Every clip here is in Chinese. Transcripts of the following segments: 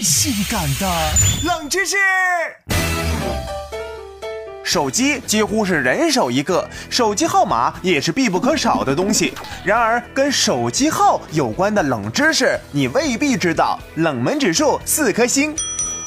性感的冷知识。手机几乎是人手一个，手机号码也是必不可少的东西。然而，跟手机号有关的冷知识，你未必知道。冷门指数四颗星。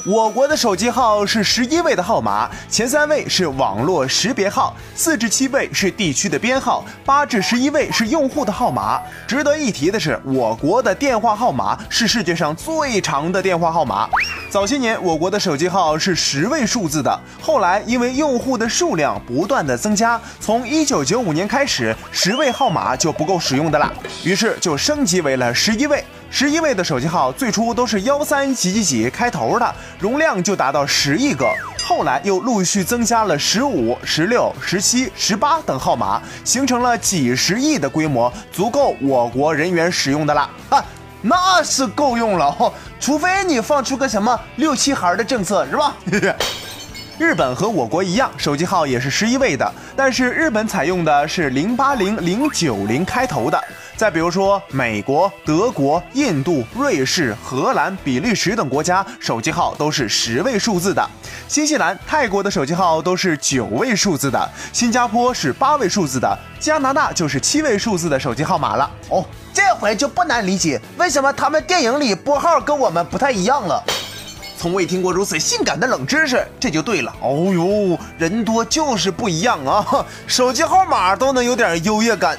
我国的手机号是十一位的号码，前三位是网络识别号，四至七位是地区的编号，八至十一位是用户的号码。值得一提的是，我国的电话号码是世界上最长的电话号码。早些年，我国的手机号是十位数字的，后来因为用户的数量不断的增加，从一九九五年开始，十位号码就不够使用的了，于是就升级为了十一位。十一位的手机号最初都是幺三几几几开头的，容量就达到十亿个。后来又陆续增加了十五、十六、十七、十八等号码，形成了几十亿的规模，足够我国人员使用的啦。啊，那是够用了，除非你放出个什么六七孩的政策，是吧？日本和我国一样，手机号也是十一位的，但是日本采用的是零八零零九零开头的。再比如说，美国、德国、印度、瑞士、荷兰、比利时等国家手机号都是十位数字的。新西兰、泰国的手机号都是九位数字的。新加坡是八位数字的。加拿大就是七位数字的手机号码了。哦，这回就不难理解为什么他们电影里拨号跟我们不太一样了。从未听过如此性感的冷知识，这就对了。哦呦，人多就是不一样啊！手机号码都能有点优越感。